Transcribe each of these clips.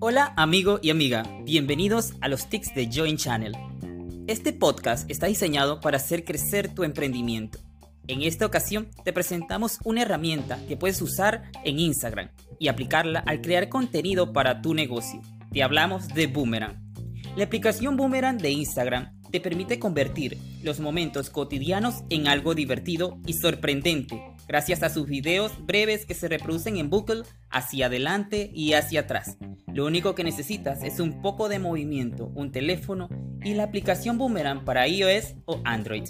Hola amigo y amiga, bienvenidos a los tics de Join Channel. Este podcast está diseñado para hacer crecer tu emprendimiento. En esta ocasión te presentamos una herramienta que puedes usar en Instagram y aplicarla al crear contenido para tu negocio. Te hablamos de Boomerang. La aplicación Boomerang de Instagram te permite convertir los momentos cotidianos en algo divertido y sorprendente gracias a sus videos breves que se reproducen en bucle hacia adelante y hacia atrás. Lo único que necesitas es un poco de movimiento, un teléfono y la aplicación Boomerang para iOS o Android.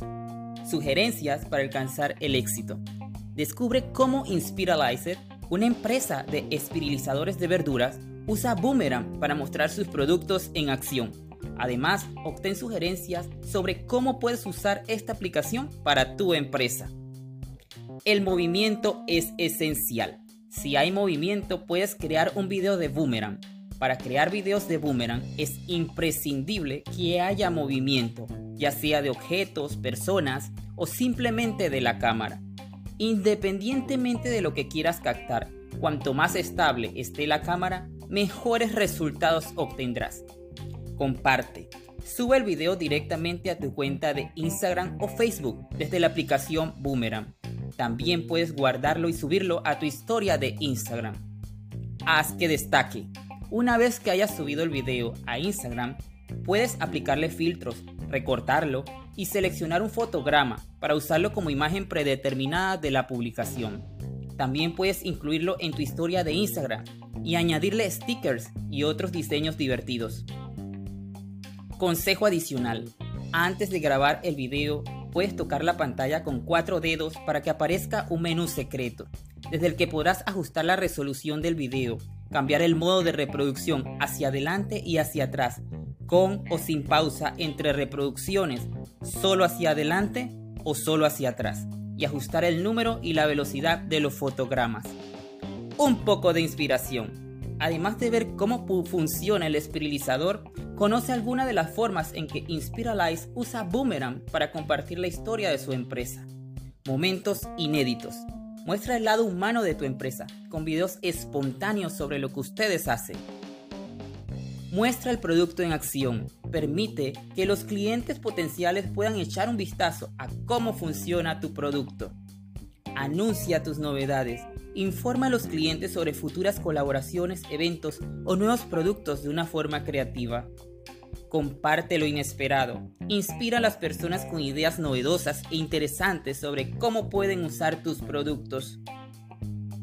Sugerencias para alcanzar el éxito. Descubre cómo Inspiralizer, una empresa de espirilizadores de verduras, usa Boomerang para mostrar sus productos en acción Además, obtén sugerencias sobre cómo puedes usar esta aplicación para tu empresa. El movimiento es esencial. Si hay movimiento, puedes crear un video de boomerang. Para crear videos de boomerang es imprescindible que haya movimiento, ya sea de objetos, personas o simplemente de la cámara. Independientemente de lo que quieras captar, cuanto más estable esté la cámara, mejores resultados obtendrás comparte. Sube el video directamente a tu cuenta de Instagram o Facebook desde la aplicación Boomerang. También puedes guardarlo y subirlo a tu historia de Instagram. Haz que destaque. Una vez que hayas subido el video a Instagram, puedes aplicarle filtros, recortarlo y seleccionar un fotograma para usarlo como imagen predeterminada de la publicación. También puedes incluirlo en tu historia de Instagram y añadirle stickers y otros diseños divertidos. Consejo adicional. Antes de grabar el video, puedes tocar la pantalla con cuatro dedos para que aparezca un menú secreto, desde el que podrás ajustar la resolución del video, cambiar el modo de reproducción hacia adelante y hacia atrás, con o sin pausa entre reproducciones, solo hacia adelante o solo hacia atrás, y ajustar el número y la velocidad de los fotogramas. Un poco de inspiración. Además de ver cómo funciona el esterilizador, conoce algunas de las formas en que Inspiralize usa Boomerang para compartir la historia de su empresa. Momentos inéditos. Muestra el lado humano de tu empresa, con videos espontáneos sobre lo que ustedes hacen. Muestra el producto en acción. Permite que los clientes potenciales puedan echar un vistazo a cómo funciona tu producto. Anuncia tus novedades. Informa a los clientes sobre futuras colaboraciones, eventos o nuevos productos de una forma creativa. Comparte lo inesperado. Inspira a las personas con ideas novedosas e interesantes sobre cómo pueden usar tus productos.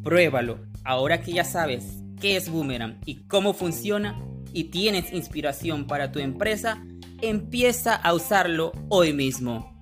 Pruébalo. Ahora que ya sabes qué es Boomerang y cómo funciona y tienes inspiración para tu empresa, empieza a usarlo hoy mismo.